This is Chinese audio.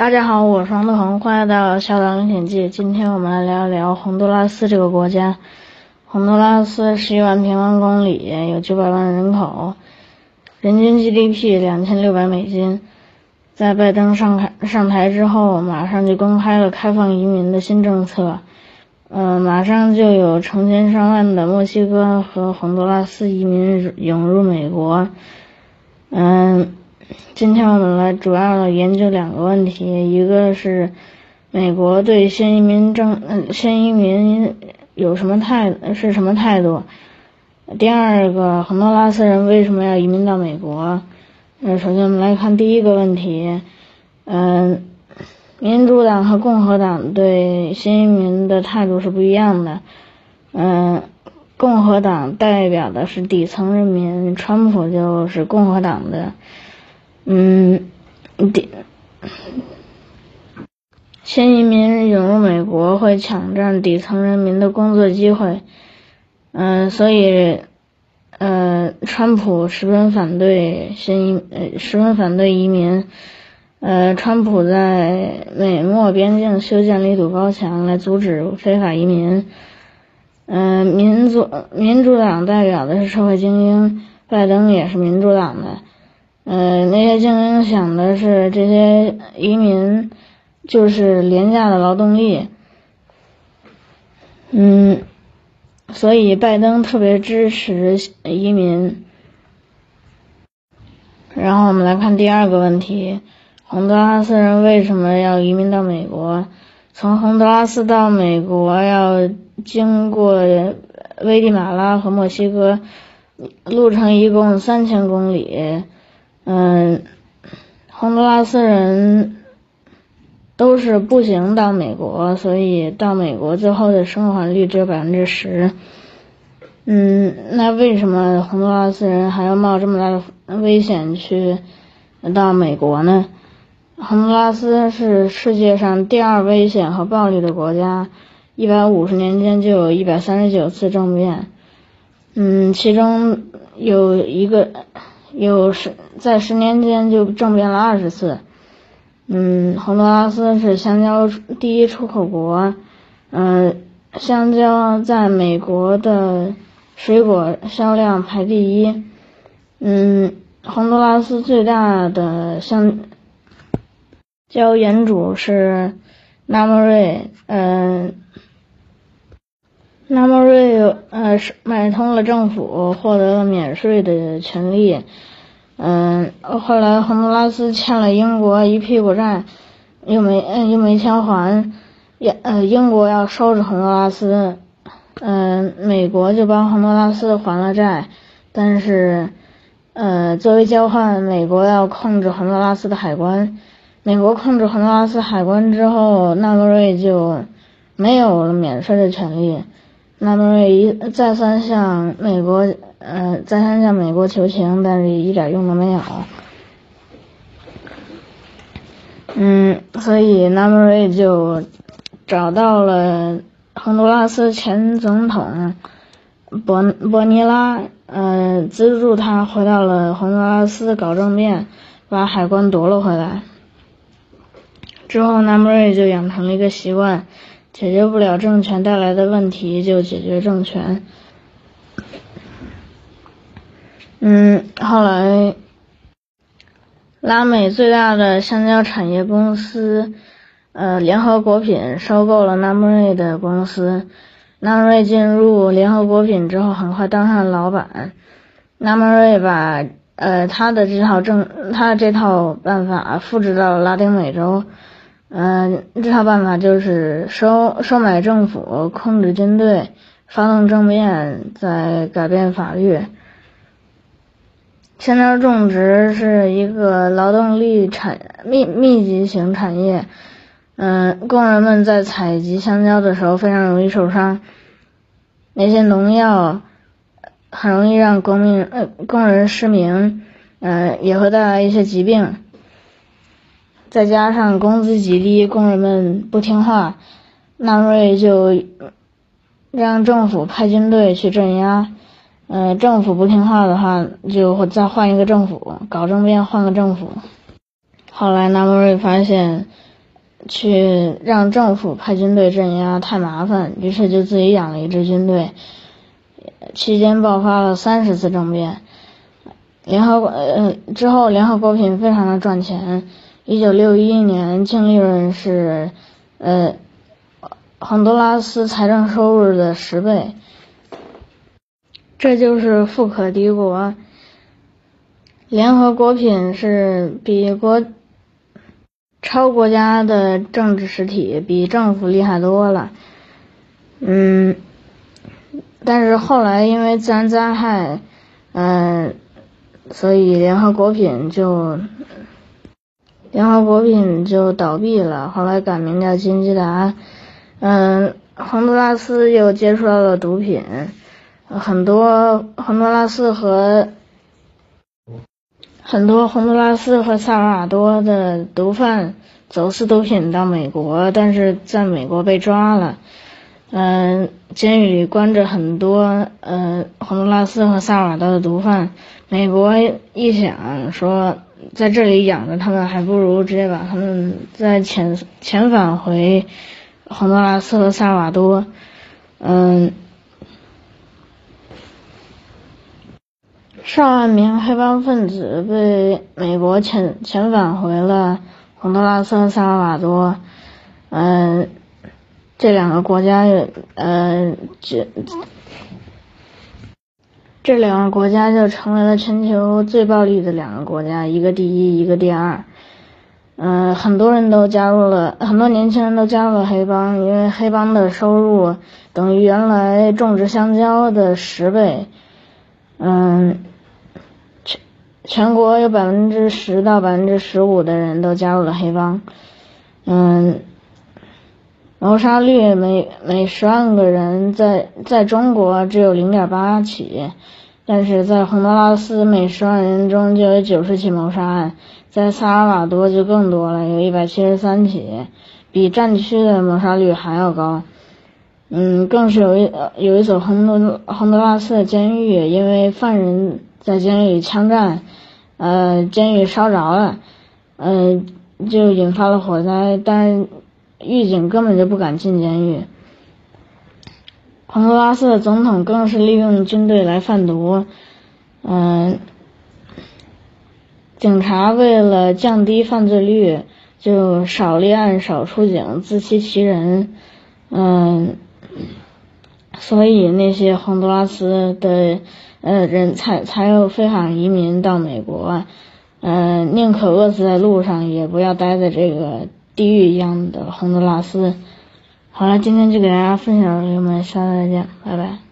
大家好，我是王德宏，欢迎来到《小岛历险记》。今天我们来聊一聊洪都拉斯这个国家。洪都拉斯十一万平方公里，有九百万人口，人均 GDP 两千六百美金。在拜登上台上台之后，马上就公开了开放移民的新政策。嗯，马上就有成千上万的墨西哥和洪都拉斯移民涌入美国。嗯。今天我们来主要研究两个问题，一个是美国对新移民政嗯新移民有什么态是什么态度？第二个，洪都拉斯人为什么要移民到美国？嗯，首先我们来看第一个问题，嗯，民主党和共和党对新移民的态度是不一样的，嗯，共和党代表的是底层人民，川普就是共和党的。嗯，底新移民涌入美国会抢占底层人民的工作机会，嗯，所以，呃，川普十分反对新移，呃，十分反对移民，呃，川普在美墨边境修建了一堵高墙来阻止非法移民，嗯，民主民主党代表的是社会精英，拜登也是民主党的。呃，那些精英想的是这些移民就是廉价的劳动力，嗯，所以拜登特别支持移民。然后我们来看第二个问题：洪都拉斯人为什么要移民到美国？从洪都拉斯到美国要经过危地马拉和墨西哥，路程一共三千公里。嗯，洪都拉斯人都是步行到美国，所以到美国最后的生还率只有百分之十。嗯，那为什么洪都拉斯人还要冒这么大的危险去到美国呢？洪都拉斯是世界上第二危险和暴力的国家，一百五十年间就有一百三十九次政变。嗯，其中有一个。有十在十年间就政变了二十次，嗯，洪都拉斯是香蕉第一出口国，嗯，香蕉在美国的水果销量排第一，嗯，洪都拉斯最大的香蕉园主是纳莫瑞，嗯，纳莫瑞呃是买通了政府，获得了免税的权利。嗯，后来洪都拉斯欠了英国一屁股债，又没嗯又没钱还，也呃英国要收拾洪都拉斯，嗯美国就帮洪都拉斯还了债，但是呃作为交换，美国要控制洪都拉斯的海关，美国控制洪都拉斯海关之后，纳莫瑞就没有了免税的权利，纳莫瑞一再三向美国。呃，再三向美国求情，但是一点用都没有。嗯，所以纳莫瑞就找到了洪都拉斯前总统博博尼拉，呃，资助他回到了洪都拉斯搞政变，把海关夺了回来。之后，纳莫瑞就养成了一个习惯：解决不了政权带来的问题，就解决政权。嗯，后来，拉美最大的香蕉产业公司，呃，联合果品收购了纳莫瑞的公司。纳莫瑞进入联合果品之后，很快当上了老板。纳莫瑞把呃他的这套政，他的这套办法复制到了拉丁美洲。嗯，这套办法就是收收买政府，控制军队，发动政变，再改变法律。香蕉种植是一个劳动力产密密集型产业，嗯，工人们在采集香蕉的时候非常容易受伤，那些农药很容易让工民呃工人失明，嗯，也会带来一些疾病，再加上工资极低，工人们不听话，纳瑞就让政府派军队去镇压。嗯，政府不听话的话，就再换一个政府，搞政变换个政府。后来纳莫瑞发现，去让政府派军队镇压太麻烦，于是就自己养了一支军队。期间爆发了三十次政变。联合呃之后，联合国品非常的赚钱。一九六一年净利润是呃洪都拉斯财政收入的十倍。这就是富可敌国。联合国品是比国超国家的政治实体，比政府厉害多了。嗯，但是后来因为自然灾害，嗯，所以联合国品就联合国品就倒闭了。后来改名叫金基达。嗯，洪都拉斯又接触到了毒品，很多洪都拉斯和。很多洪都拉斯和萨尔瓦多的毒贩走私毒品到美国，但是在美国被抓了。嗯，监狱里关着很多呃洪都拉斯和萨尔瓦多的毒贩。美国一想说，在这里养着他们，还不如直接把他们再遣遣返回洪都拉斯和萨尔瓦多。嗯。上万名黑帮分子被美国遣遣返回了洪都拉斯和萨尔瓦多，嗯，这两个国家，呃，这这两个国家就成为了全球最暴力的两个国家，一个第一，一个第二。嗯，很多人都加入了，很多年轻人都加入了黑帮，因为黑帮的收入等于原来种植香蕉的十倍。嗯。全国有百分之十到百分之十五的人都加入了黑帮，嗯，谋杀率每每十万个人在在中国只有零点八起，但是在洪都拉斯每十万人中就有九十起谋杀案，在萨尔瓦多就更多了，有一百七十三起，比战区的谋杀率还要高，嗯，更是有一有一所洪都洪都拉斯的监狱，因为犯人。在监狱里枪战，呃，监狱烧着了，呃，就引发了火灾，但狱警根本就不敢进监狱。洪都拉斯的总统更是利用军队来贩毒，嗯，警察为了降低犯罪率，就少立案、少出警、自欺欺人，嗯，所以那些洪都拉斯的。人才才有非法移民到美国，呃，宁可饿死在路上，也不要待在这个地狱一样的红的拉斯。好了，今天就给大家分享到这里，我们下次再见，拜拜。